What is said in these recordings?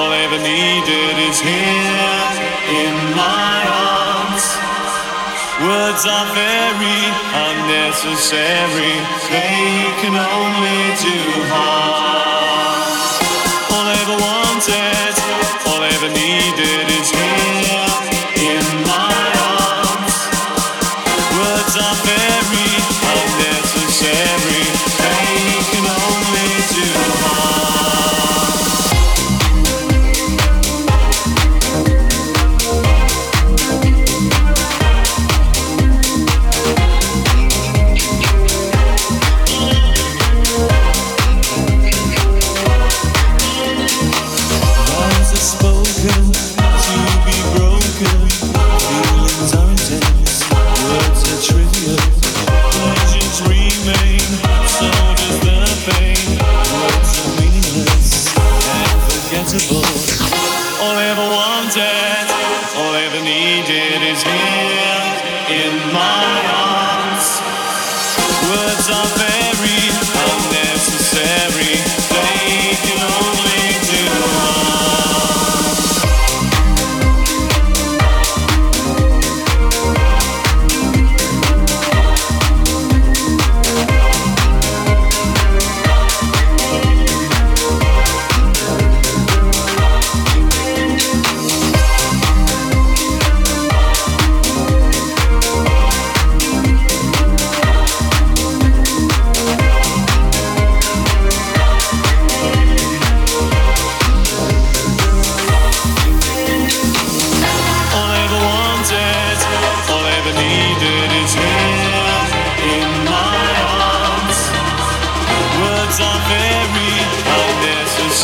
all I ever needed is here in my arms. Words are very unnecessary, they can only do harm. All I ever wanted, all I ever needed.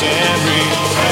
Every. breathe.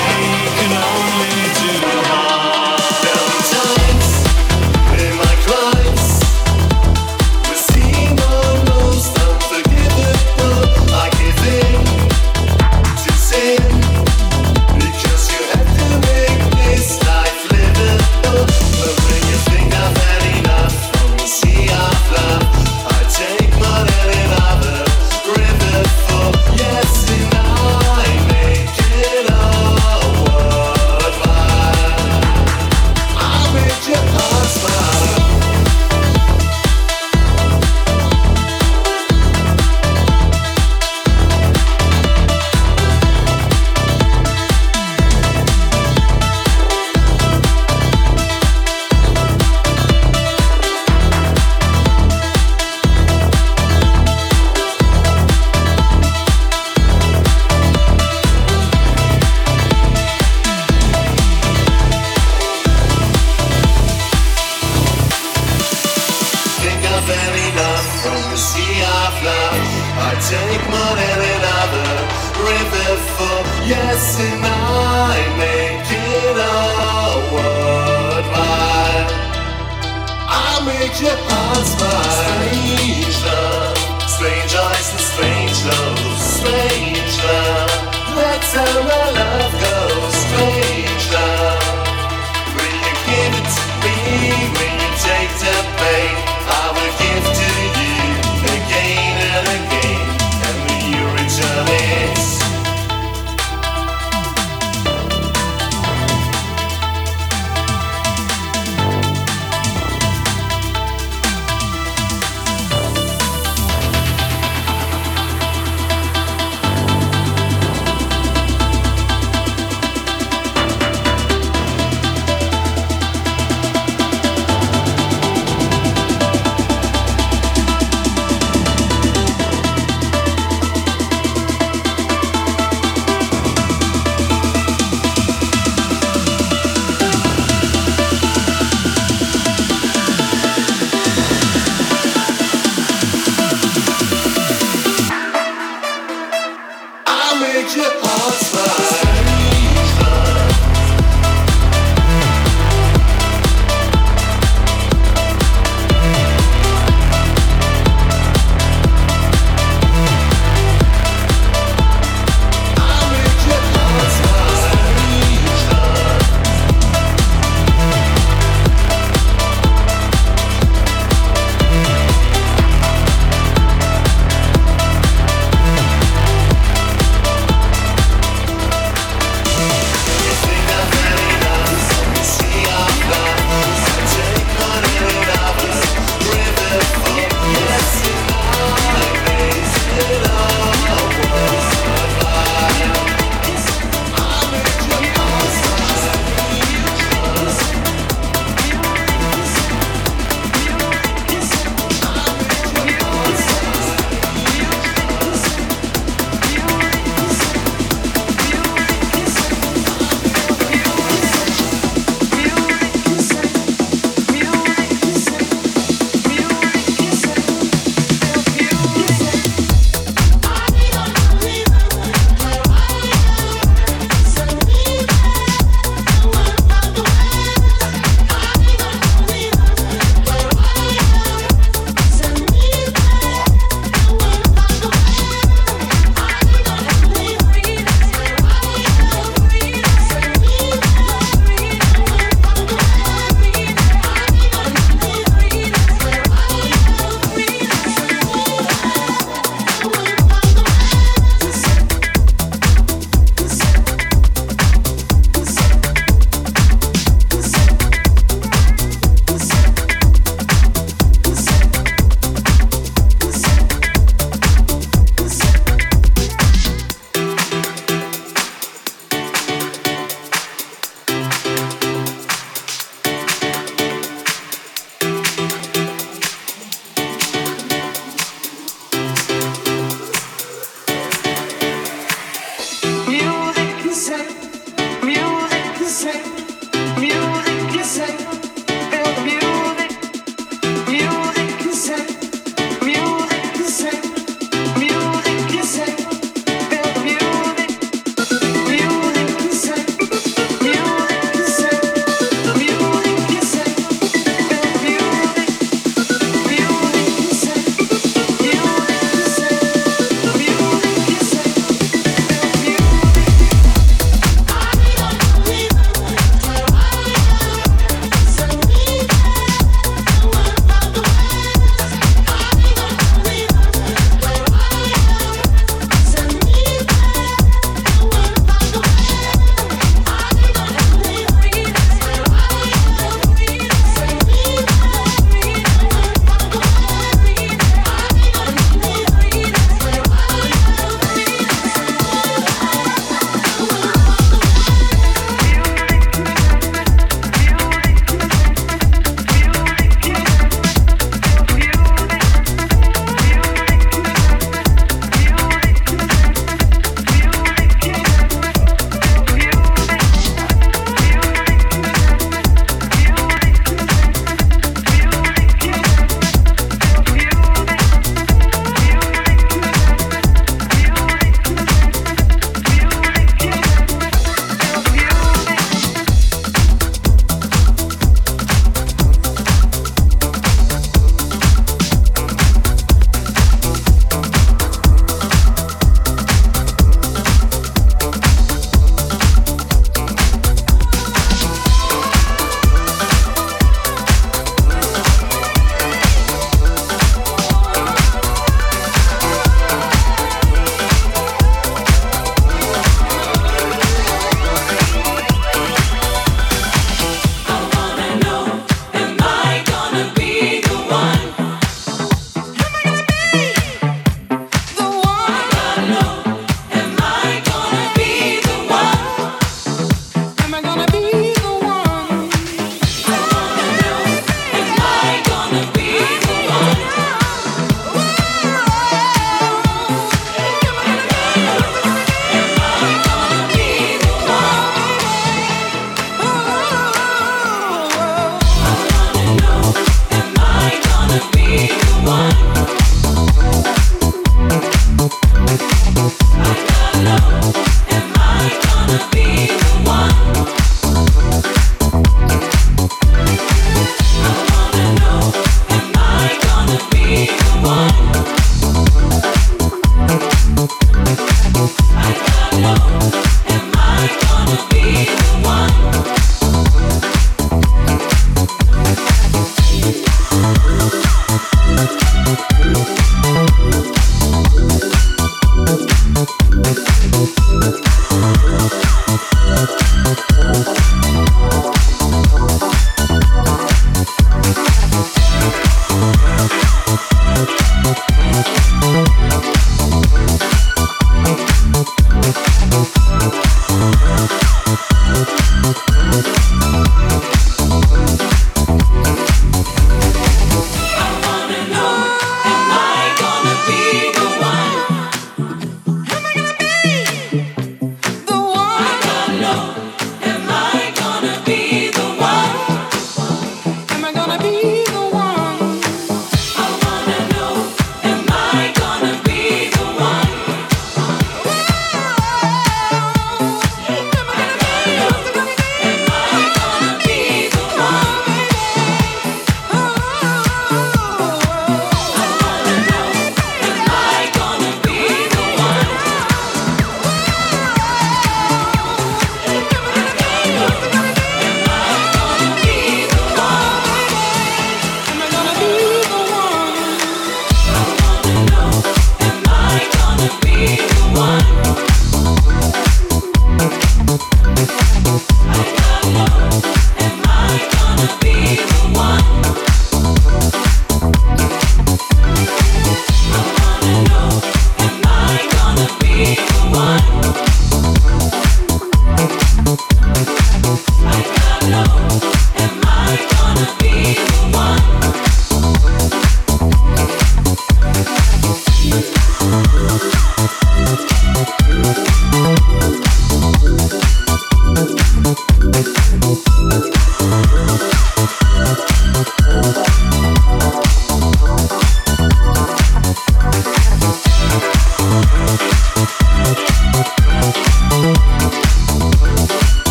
love.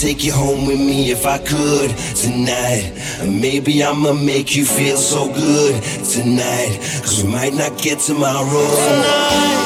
Take you home with me if I could tonight. Maybe I'ma make you feel so good tonight. Cause we might not get tomorrow. Tonight.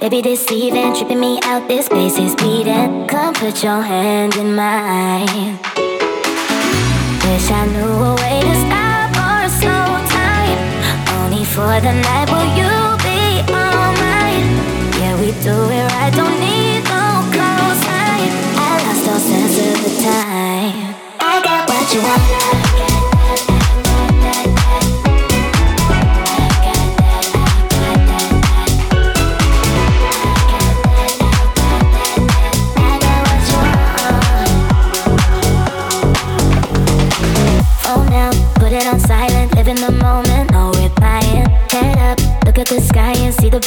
Baby, deceiving, tripping me out. This place is bleeding. Come put your hand in mine. Wish I knew a way to stop or slow time. Only for the night, will you be all mine? Yeah, we do it right, don't need no close cosign. I lost all sense of the time. I got what you want.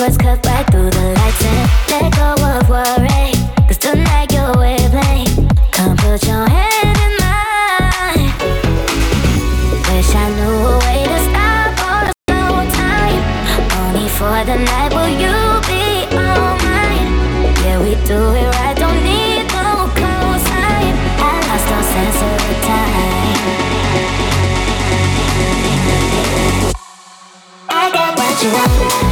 Birds cut right through the lights and let go of worry. Cause tonight your wavelength. Come put your hand in mine. Wish I knew a way to stop all the slow time. Only for the night will you what you want.